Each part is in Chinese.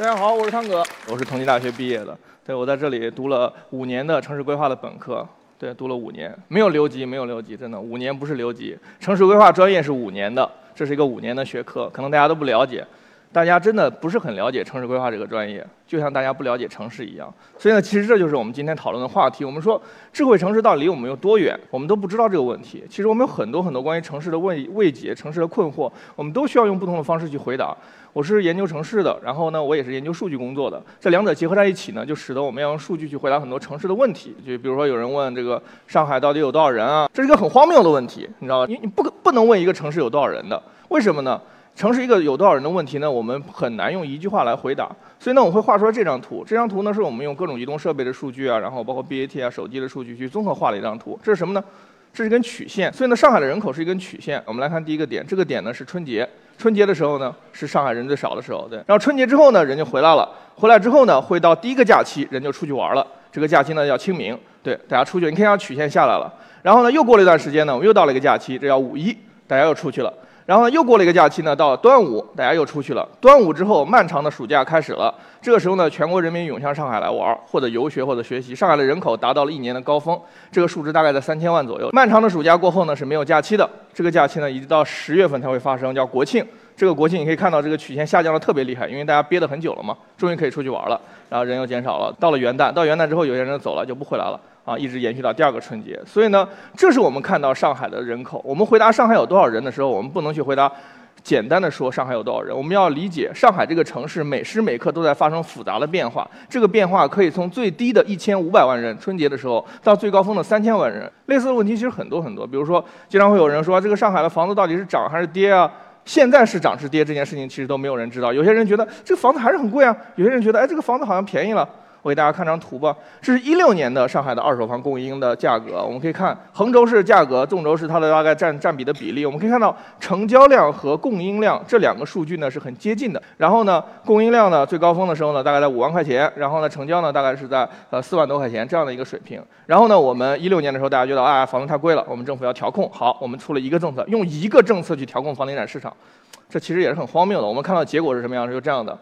大家好，我是汤哥，我是同济大学毕业的。对，我在这里读了五年的城市规划的本科。对，读了五年，没有留级，没有留级，真的，五年不是留级。城市规划专业是五年的，这是一个五年的学科，可能大家都不了解。大家真的不是很了解城市规划这个专业，就像大家不了解城市一样。所以呢，其实这就是我们今天讨论的话题。我们说智慧城市到底离我们有多远，我们都不知道这个问题。其实我们有很多很多关于城市的未未解、城市的困惑，我们都需要用不同的方式去回答。我是研究城市的，然后呢，我也是研究数据工作的。这两者结合在一起呢，就使得我们要用数据去回答很多城市的问题。就比如说有人问这个上海到底有多少人啊？这是一个很荒谬的问题，你知道吧？你你不不能问一个城市有多少人的，为什么呢？城市一个有多少人的问题呢？我们很难用一句话来回答。所以呢，我会画出来这张图。这张图呢，是我们用各种移动设备的数据啊，然后包括 BAT 啊、手机的数据去综合画了一张图。这是什么呢？这是一根曲线。所以呢，上海的人口是一根曲线。我们来看第一个点，这个点呢是春节。春节的时候呢，是上海人最少的时候。对。然后春节之后呢，人就回来了。回来之后呢，会到第一个假期，人就出去玩了。这个假期呢叫清明。对，大家出去。你看，曲线下来了。然后呢，又过了一段时间呢，我们又到了一个假期，这叫五一，大家又出去了。然后呢，又过了一个假期呢，到端午，大家又出去了。端午之后，漫长的暑假开始了。这个时候呢，全国人民涌向上海来玩，或者游学，或者学习。上海的人口达到了一年的高峰，这个数值大概在三千万左右。漫长的暑假过后呢，是没有假期的。这个假期呢，一直到十月份才会发生，叫国庆。这个国庆你可以看到，这个曲线下降的特别厉害，因为大家憋得很久了嘛，终于可以出去玩了。然后人又减少了。到了元旦，到元旦之后，有些人走了，就不回来了。啊，一直延续到第二个春节，所以呢，这是我们看到上海的人口。我们回答上海有多少人的时候，我们不能去回答简单的说上海有多少人，我们要理解上海这个城市每时每刻都在发生复杂的变化。这个变化可以从最低的一千五百万人春节的时候，到最高峰的三千万人。类似的问题其实很多很多，比如说经常会有人说这个上海的房子到底是涨还是跌啊？现在是涨是跌这件事情其实都没有人知道。有些人觉得这个房子还是很贵啊，有些人觉得哎这个房子好像便宜了。我给大家看张图吧，这是一六年的上海的二手房供应的价格。我们可以看，横轴是价格，纵轴是它的大概占占比的比例。我们可以看到，成交量和供应量这两个数据呢是很接近的。然后呢，供应量呢最高峰的时候呢大概在五万块钱，然后呢成交呢大概是在呃四万多块钱这样的一个水平。然后呢，我们一六年的时候大家觉得啊房子太贵了，我们政府要调控。好，我们出了一个政策，用一个政策去调控房地产市场，这其实也是很荒谬的。我们看到结果是什么样？是这样的。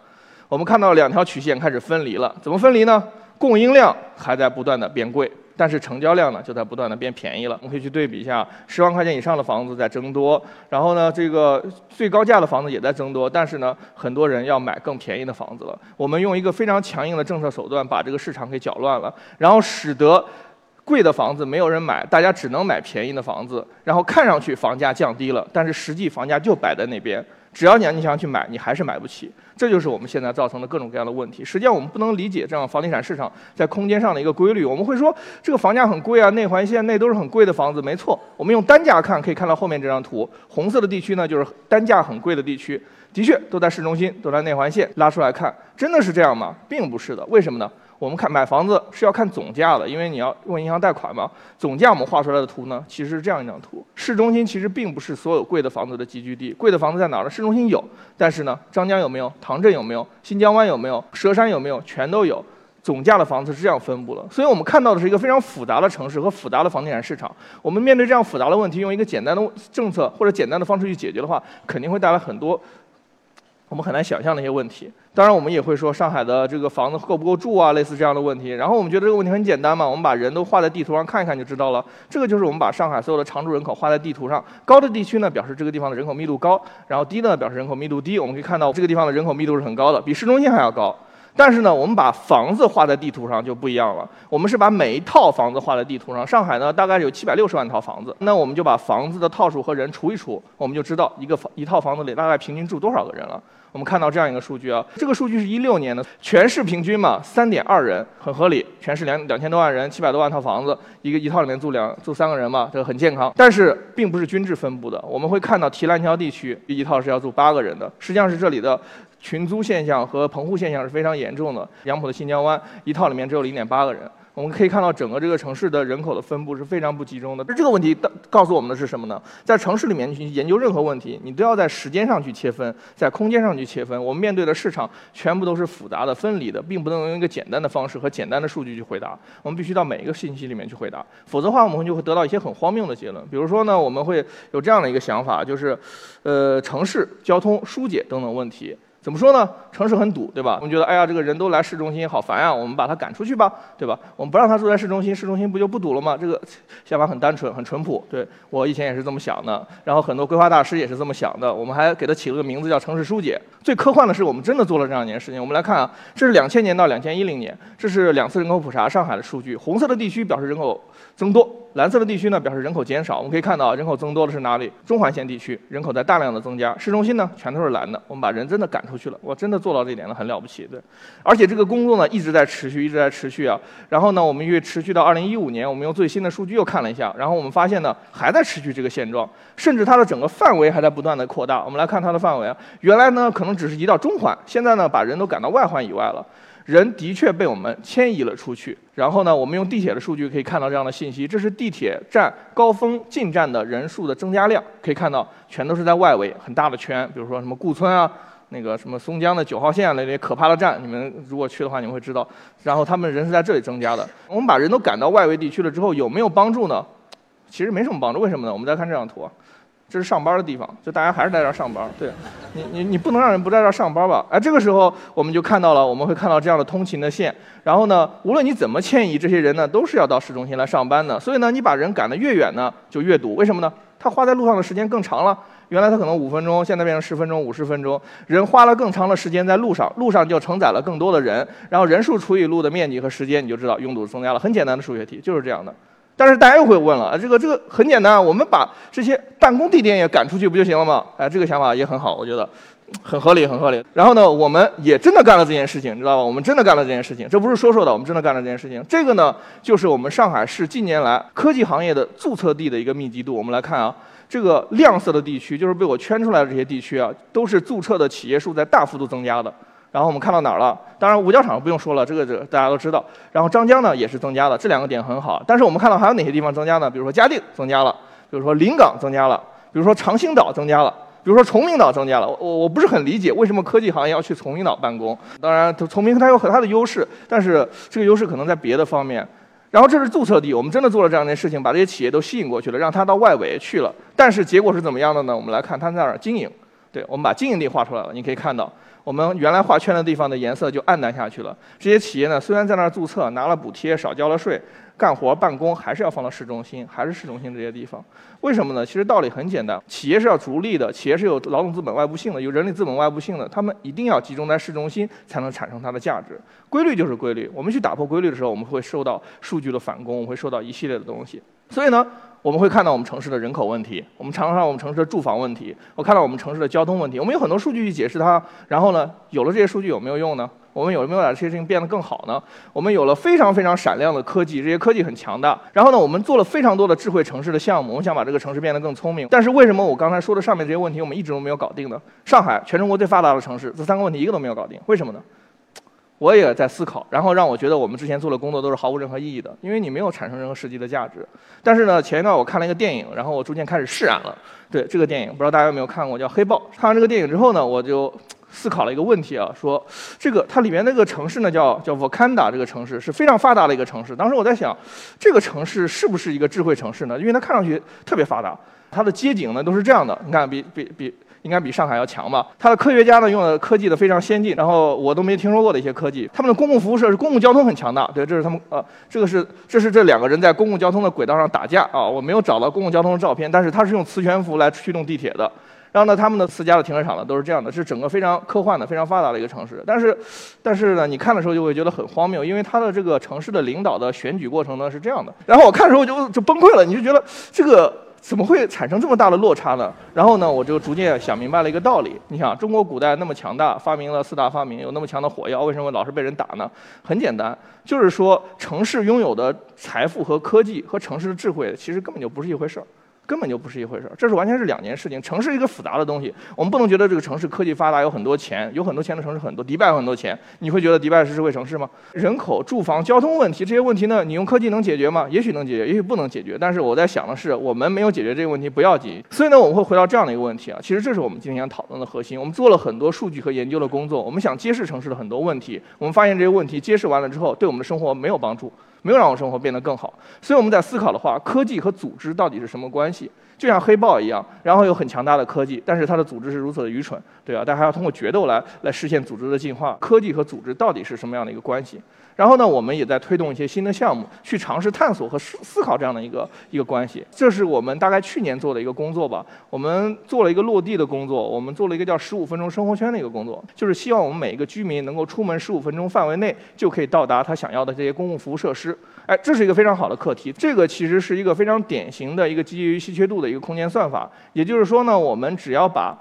我们看到两条曲线开始分离了，怎么分离呢？供应量还在不断的变贵，但是成交量呢就在不断的变便宜了。我们可以去对比一下，十万块钱以上的房子在增多，然后呢，这个最高价的房子也在增多，但是呢，很多人要买更便宜的房子了。我们用一个非常强硬的政策手段把这个市场给搅乱了，然后使得贵的房子没有人买，大家只能买便宜的房子，然后看上去房价降低了，但是实际房价就摆在那边。只要你你想去买，你还是买不起，这就是我们现在造成的各种各样的问题。实际上，我们不能理解这样房地产市场在空间上的一个规律。我们会说，这个房价很贵啊，内环线内都是很贵的房子，没错。我们用单价看，可以看到后面这张图，红色的地区呢就是单价很贵的地区，的确都在市中心，都在内环线。拉出来看，真的是这样吗？并不是的。为什么呢？我们看买房子是要看总价的，因为你要问银行贷款嘛。总价我们画出来的图呢，其实是这样一张图。市中心其实并不是所有贵的房子的集聚地，贵的房子在哪儿呢？市中心有，但是呢，张江有没有？唐镇有没有？新疆湾有没有？佘山有没有？全都有。总价的房子是这样分布的，所以我们看到的是一个非常复杂的城市和复杂的房地产市场。我们面对这样复杂的问题，用一个简单的政策或者简单的方式去解决的话，肯定会带来很多。我们很难想象那些问题。当然，我们也会说上海的这个房子够不够住啊，类似这样的问题。然后我们觉得这个问题很简单嘛，我们把人都画在地图上看一看就知道了。这个就是我们把上海所有的常住人口画在地图上，高的地区呢表示这个地方的人口密度高，然后低的表示人口密度低。我们可以看到这个地方的人口密度是很高的，比市中心还要高。但是呢，我们把房子画在地图上就不一样了。我们是把每一套房子画在地图上。上海呢，大概有七百六十万套房子。那我们就把房子的套数和人除一除，我们就知道一个房一套房子里大概平均住多少个人了。我们看到这样一个数据啊，这个数据是一六年的，全市平均嘛，三点二人，很合理。全市两两千多万人，七百多万套房子，一个一套里面住两住三个人嘛，这个很健康。但是并不是均质分布的，我们会看到提篮桥地区一套是要住八个人的，实际上是这里的。群租现象和棚户现象是非常严重的。杨浦的新江湾一套里面只有零点八个人，我们可以看到整个这个城市的人口的分布是非常不集中的。这个问题告诉我们的是什么呢？在城市里面去研究任何问题，你都要在时间上去切分，在空间上去切分。我们面对的市场全部都是复杂的、分离的，并不能用一个简单的方式和简单的数据去回答。我们必须到每一个信息里面去回答，否则的话我们就会得到一些很荒谬的结论。比如说呢，我们会有这样的一个想法，就是，呃，城市交通疏解等等问题。怎么说呢？城市很堵，对吧？我们觉得，哎呀，这个人都来市中心，好烦呀，我们把他赶出去吧，对吧？我们不让他住在市中心，市中心不就不堵了吗？这个想法很单纯，很淳朴。对我以前也是这么想的，然后很多规划大师也是这么想的。我们还给他起了个名字叫城市疏解。最科幻的是，我们真的做了这样一件事情。我们来看啊，这是两千年到两千一零年，这是两次人口普查上海的数据。红色的地区表示人口增多。蓝色的地区呢，表示人口减少。我们可以看到，人口增多的是哪里？中环线地区，人口在大量的增加。市中心呢，全都是蓝的。我们把人真的赶出去了，我真的做到这一点了，很了不起，对。而且这个工作呢，一直在持续，一直在持续啊。然后呢，我们又持续到二零一五年，我们用最新的数据又看了一下，然后我们发现呢，还在持续这个现状，甚至它的整个范围还在不断的扩大。我们来看它的范围啊，原来呢，可能只是移到中环，现在呢，把人都赶到外环以外了。人的确被我们迁移了出去，然后呢，我们用地铁的数据可以看到这样的信息，这是地铁站高峰进站的人数的增加量，可以看到全都是在外围很大的圈，比如说什么顾村啊，那个什么松江的九号线啊那些可怕的站，你们如果去的话，你们会知道，然后他们人是在这里增加的。我们把人都赶到外围地区了之后，有没有帮助呢？其实没什么帮助，为什么呢？我们再看这张图。啊这是上班的地方，就大家还是在这儿上班。对，你你你不能让人不在这儿上班吧？哎，这个时候我们就看到了，我们会看到这样的通勤的线。然后呢，无论你怎么迁移，这些人呢都是要到市中心来上班的。所以呢，你把人赶得越远呢，就越堵。为什么呢？他花在路上的时间更长了。原来他可能五分钟，现在变成十分钟、五十分钟。人花了更长的时间在路上，路上就承载了更多的人。然后人数除以路的面积和时间，你就知道拥堵增加了。很简单的数学题，就是这样的。但是大家又会问了，啊这个这个很简单，我们把这些办公地点也赶出去不就行了吗？哎，这个想法也很好，我觉得很合理，很合理。然后呢，我们也真的干了这件事情，你知道吧？我们真的干了这件事情，这不是说说的，我们真的干了这件事情。这个呢，就是我们上海市近年来科技行业的注册地的一个密集度。我们来看啊，这个亮色的地区，就是被我圈出来的这些地区啊，都是注册的企业数在大幅度增加的。然后我们看到哪儿了？当然五角场不用说了，这个这大家都知道。然后张江呢也是增加了，这两个点很好。但是我们看到还有哪些地方增加呢？比如说嘉定增加了，比如说临港增加了，比如说长兴岛增加了，比如说崇明岛增加了。我我不是很理解为什么科技行业要去崇明岛办公。当然，崇明它有很大的优势，但是这个优势可能在别的方面。然后这是注册地，我们真的做了这样一件事情，把这些企业都吸引过去了，让它到外围去了。但是结果是怎么样的呢？我们来看它在哪儿经营。对，我们把经营地画出来了，你可以看到。我们原来画圈的地方的颜色就暗淡下去了。这些企业呢，虽然在那儿注册，拿了补贴，少交了税，干活办公还是要放到市中心，还是市中心这些地方。为什么呢？其实道理很简单，企业是要逐利的，企业是有劳动资本外部性的，有人力资本外部性的，他们一定要集中在市中心，才能产生它的价值。规律就是规律，我们去打破规律的时候，我们会受到数据的反攻，我们会受到一系列的东西。所以呢。我们会看到我们城市的人口问题，我们常常看我们城市的住房问题，我看到我们城市的交通问题。我们有很多数据去解释它，然后呢，有了这些数据有没有用呢？我们有没有把这些事情变得更好呢？我们有了非常非常闪亮的科技，这些科技很强大。然后呢，我们做了非常多的智慧城市的项目，我们想把这个城市变得更聪明。但是为什么我刚才说的上面这些问题我们一直都没有搞定呢？上海，全中国最发达的城市，这三个问题一个都没有搞定，为什么呢？我也在思考，然后让我觉得我们之前做的工作都是毫无任何意义的，因为你没有产生任何实际的价值。但是呢，前一段我看了一个电影，然后我逐渐开始释然了。对这个电影，不知道大家有没有看过，叫《黑豹》。看完这个电影之后呢，我就思考了一个问题啊，说这个它里面那个城市呢，叫叫 Wakanda 这个城市是非常发达的一个城市。当时我在想，这个城市是不是一个智慧城市呢？因为它看上去特别发达，它的街景呢都是这样的，你看，比比比。应该比上海要强吧？它的科学家呢用的科技的非常先进，然后我都没听说过的一些科技。他们的公共服务设施、公共交通很强大。对，这是他们呃，这个是这是这两个人在公共交通的轨道上打架啊！我没有找到公共交通的照片，但是它是用磁悬浮来驱动地铁的。然后呢，他们的私家的停车场呢都是这样的，是整个非常科幻的、非常发达的一个城市。但是，但是呢，你看的时候就会觉得很荒谬，因为它的这个城市的领导的选举过程呢是这样的。然后我看的时候就就崩溃了，你就觉得这个。怎么会产生这么大的落差呢？然后呢，我就逐渐想明白了一个道理。你想，中国古代那么强大，发明了四大发明，有那么强的火药，为什么老是被人打呢？很简单，就是说城市拥有的财富和科技和城市的智慧，其实根本就不是一回事儿。根本就不是一回事儿，这是完全是两件事情。城市一个复杂的东西，我们不能觉得这个城市科技发达，有很多钱，有很多钱的城市很多。迪拜有很多钱，你会觉得迪拜是智慧城市吗？人口、住房、交通问题这些问题呢？你用科技能解决吗？也许能解决，也许不能解决。但是我在想的是，我们没有解决这个问题不要紧。所以呢，我们会回到这样的一个问题啊。其实这是我们今天想讨论的核心。我们做了很多数据和研究的工作，我们想揭示城市的很多问题。我们发现这些问题揭示完了之后，对我们的生活没有帮助，没有让我生活变得更好。所以我们在思考的话，科技和组织到底是什么关系？就像黑豹一样，然后有很强大的科技，但是它的组织是如此的愚蠢，对吧？但还要通过决斗来来实现组织的进化。科技和组织到底是什么样的一个关系？然后呢，我们也在推动一些新的项目，去尝试探索和思思考这样的一个一个关系。这是我们大概去年做的一个工作吧。我们做了一个落地的工作，我们做了一个叫“十五分钟生活圈”的一个工作，就是希望我们每一个居民能够出门十五分钟范围内就可以到达他想要的这些公共服务设施。哎，这是一个非常好的课题。这个其实是一个非常典型的一个基于稀缺度的一个空间算法。也就是说呢，我们只要把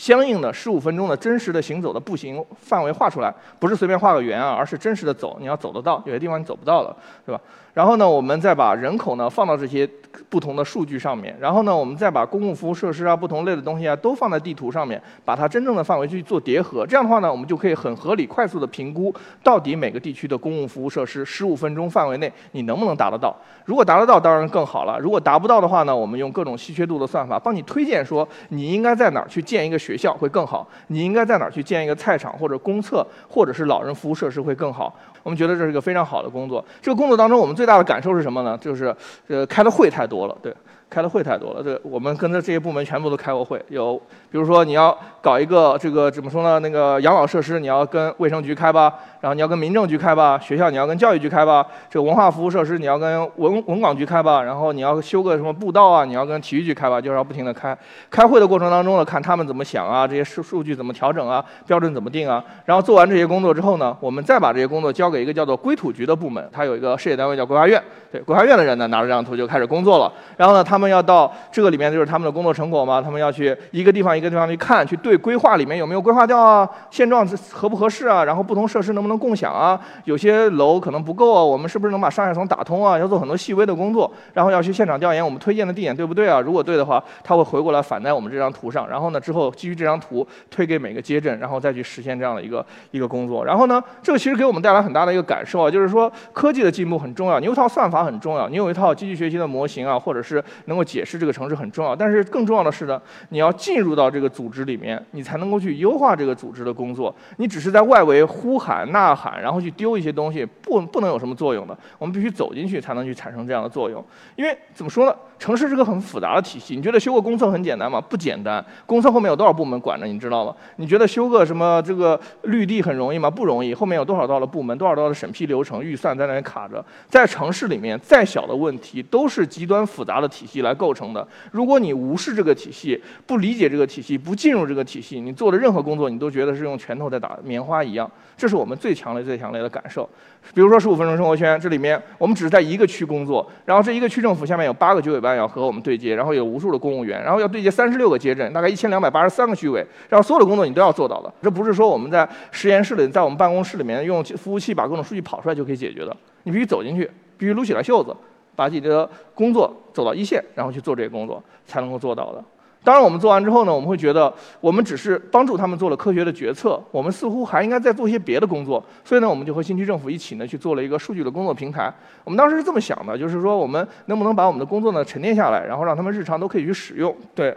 相应的十五分钟的真实的行走的步行范围画出来，不是随便画个圆啊，而是真实的走，你要走得到，有些地方你走不到了，对吧？然后呢，我们再把人口呢放到这些不同的数据上面，然后呢，我们再把公共服务设施啊、不同类的东西啊都放在地图上面，把它真正的范围去做叠合。这样的话呢，我们就可以很合理、快速的评估到底每个地区的公共服务设施十五分钟范围内你能不能达得到。如果达得到，当然更好了；如果达不到的话呢，我们用各种稀缺度的算法帮你推荐说你应该在哪儿去建一个学校会更好，你应该在哪儿去建一个菜场或者公厕或者是老人服务设施会更好。我们觉得这是一个非常好的工作。这个工作当中，我们最大大的感受是什么呢？就是，呃，开的会太多了，对。开的会太多了，这我们跟着这些部门全部都开过会。有，比如说你要搞一个这个怎么说呢？那个养老设施，你要跟卫生局开吧，然后你要跟民政局开吧，学校你要跟教育局开吧，这个文化服务设施你要跟文文广局开吧，然后你要修个什么步道啊，你要跟体育局开吧，就是要不停的开。开会的过程当中呢，看他们怎么想啊，这些数数据怎么调整啊，标准怎么定啊。然后做完这些工作之后呢，我们再把这些工作交给一个叫做规土局的部门，它有一个事业单位叫规划院。对，规划院的人呢，拿着这张图就开始工作了。然后呢，他他们要到这个里面就是他们的工作成果嘛，他们要去一个地方一个地方去看，去对规划里面有没有规划掉啊，现状合不合适啊，然后不同设施能不能共享啊，有些楼可能不够啊，我们是不是能把上下层打通啊？要做很多细微的工作，然后要去现场调研我们推荐的地点对不对啊？如果对的话，他会回过来反在我们这张图上，然后呢之后基于这张图推给每个街镇，然后再去实现这样的一个一个工作。然后呢，这个其实给我们带来很大的一个感受啊，就是说科技的进步很重要，你有一套算法很重要，你有一。套机器学习的模型啊，或者是能够解释这个城市很重要，但是更重要的是呢，你要进入到这个组织里面，你才能够去优化这个组织的工作。你只是在外围呼喊呐喊，然后去丢一些东西，不不能有什么作用的。我们必须走进去才能去产生这样的作用。因为怎么说呢，城市是个很复杂的体系。你觉得修个公厕很简单吗？不简单。公厕后面有多少部门管着，你知道吗？你觉得修个什么这个绿地很容易吗？不容易。后面有多少道的部门，多少道的审批流程、预算在那里卡着。在城市里面，再小的问题都是极端复杂的体系来构成的。如果你无视这个体系，不理解这个体系，不进入这个体系，你做的任何工作，你都觉得是用拳头在打棉花一样。这是我们最强烈、最强烈的感受。比如说十五分钟生活圈，这里面我们只是在一个区工作，然后这一个区政府下面有八个居委办要和我们对接，然后有无数的公务员，然后要对接三十六个街镇，大概一千两百八十三个居委，然后所有的工作你都要做到的。这不是说我们在实验室里，在我们办公室里面用服务器把各种数据跑出来就可以解决的。你必须走进去，必须撸起来袖子。把自己的工作走到一线，然后去做这个工作，才能够做到的。当然，我们做完之后呢，我们会觉得我们只是帮助他们做了科学的决策，我们似乎还应该再做一些别的工作。所以呢，我们就和新区政府一起呢去做了一个数据的工作平台。我们当时是这么想的，就是说我们能不能把我们的工作呢沉淀下来，然后让他们日常都可以去使用。对。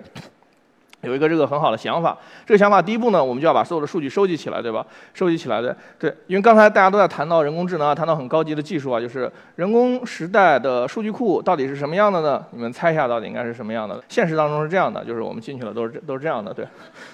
有一个这个很好的想法，这个想法第一步呢，我们就要把所有的数据收集起来，对吧？收集起来的，对，因为刚才大家都在谈到人工智能啊，谈到很高级的技术啊，就是人工时代的数据库到底是什么样的呢？你们猜一下，到底应该是什么样的？现实当中是这样的，就是我们进去了都是都是这样的，对，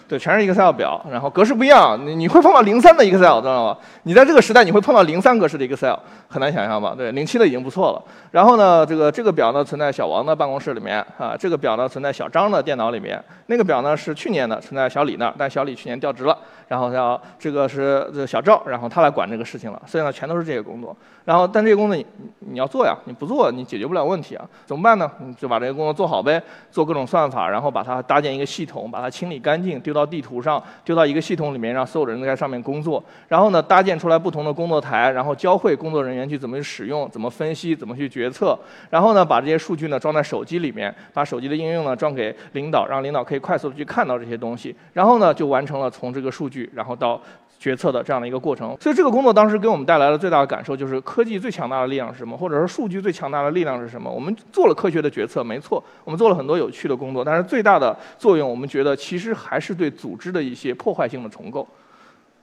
对，全是 Excel 表，然后格式不一样，你你会碰到零三的 Excel，知道吗？你在这个时代你会碰到零三格式的 Excel，很难想象吧？对，零七的已经不错了。然后呢，这个这个表呢存在小王的办公室里面啊，这个表呢存在小张的电脑里面，那个表。呢是去年的存在小李那儿，但小李去年调职了，然后要这个是小赵，然后他来管这个事情了，所以呢全都是这些工作。然后但这些工作你你要做呀，你不做你解决不了问题啊，怎么办呢？你就把这个工作做好呗，做各种算法，然后把它搭建一个系统，把它清理干净，丢到地图上，丢到一个系统里面，让所有人在上面工作。然后呢搭建出来不同的工作台，然后教会工作人员去怎么去使用，怎么分析，怎么去决策。然后呢把这些数据呢装在手机里面，把手机的应用呢装给领导，让领导可以快速。去看到这些东西，然后呢，就完成了从这个数据，然后到决策的这样的一个过程。所以这个工作当时给我们带来的最大的感受就是，科技最强大的力量是什么，或者说数据最强大的力量是什么？我们做了科学的决策，没错，我们做了很多有趣的工作，但是最大的作用，我们觉得其实还是对组织的一些破坏性的重构。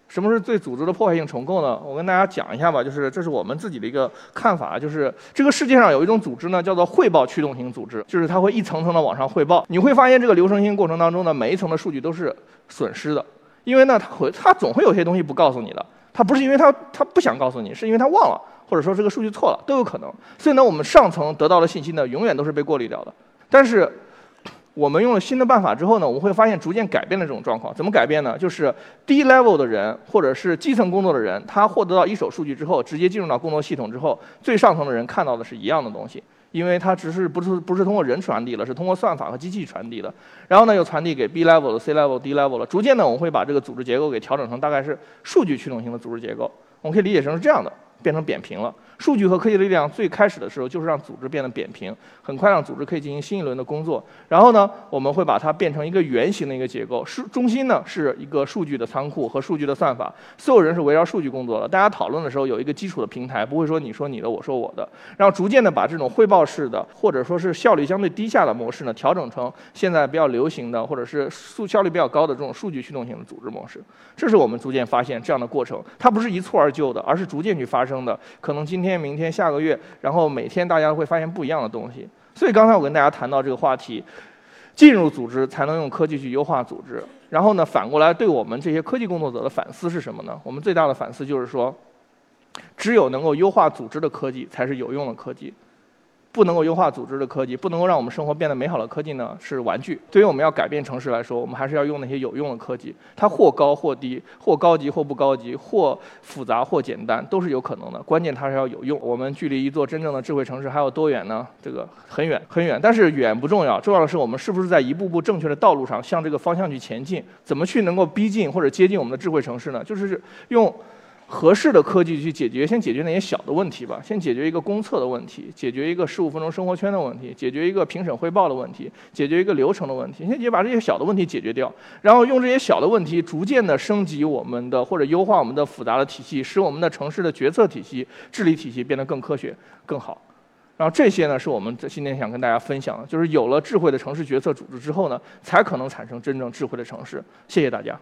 什么是对组织的破坏性重构呢？我跟大家讲一下吧，就是这是我们自己的一个看法，就是这个世界上有一种组织呢，叫做汇报驱动型组织，就是它会一层层的往上汇报。你会发现这个流程性过程当中呢，每一层的数据都是损失的，因为呢，它会它总会有些东西不告诉你的，它不是因为它它不想告诉你，是因为它忘了，或者说这个数据错了，都有可能。所以呢，我们上层得到的信息呢，永远都是被过滤掉的。但是我们用了新的办法之后呢，我们会发现逐渐改变了这种状况。怎么改变呢？就是低 level 的人或者是基层工作的人，他获得到一手数据之后，直接进入到工作系统之后，最上层的人看到的是一样的东西，因为他只是不是不是通过人传递了，是通过算法和机器传递的。然后呢，又传递给 B level 的、C level、D level 了。逐渐呢，我们会把这个组织结构给调整成大概是数据驱动型的组织结构。我们可以理解成是这样的。变成扁平了。数据和科技力量最开始的时候就是让组织变得扁平，很快让组织可以进行新一轮的工作。然后呢，我们会把它变成一个圆形的一个结构，是中心呢是一个数据的仓库和数据的算法，所有人是围绕数据工作的。大家讨论的时候有一个基础的平台，不会说你说你的，我说我的。然后逐渐的把这种汇报式的或者说是效率相对低下的模式呢，调整成现在比较流行的或者是速效率比较高的这种数据驱动型的组织模式。这是我们逐渐发现这样的过程，它不是一蹴而就的，而是逐渐去发生的。可能今天、天明天、下个月，然后每天大家会发现不一样的东西。所以刚才我跟大家谈到这个话题，进入组织才能用科技去优化组织。然后呢，反过来对我们这些科技工作者的反思是什么呢？我们最大的反思就是说，只有能够优化组织的科技才是有用的科技。不能够优化组织的科技，不能够让我们生活变得美好的科技呢，是玩具。对于我们要改变城市来说，我们还是要用那些有用的科技。它或高或低，或高级或不高级，或复杂或简单，都是有可能的。关键它是要有用。我们距离一座真正的智慧城市还有多远呢？这个很远很远。但是远不重要，重要的是我们是不是在一步步正确的道路上向这个方向去前进？怎么去能够逼近或者接近我们的智慧城市呢？就是用。合适的科技去解决，先解决那些小的问题吧。先解决一个公测的问题，解决一个十五分钟生活圈的问题，解决一个评审汇报的问题，解决一个流程的问题。先解把这些小的问题解决掉，然后用这些小的问题逐渐的升级我们的或者优化我们的复杂的体系，使我们的城市的决策体系、治理体系变得更科学、更好。然后这些呢，是我们今天想跟大家分享的，就是有了智慧的城市决策组织之后呢，才可能产生真正智慧的城市。谢谢大家。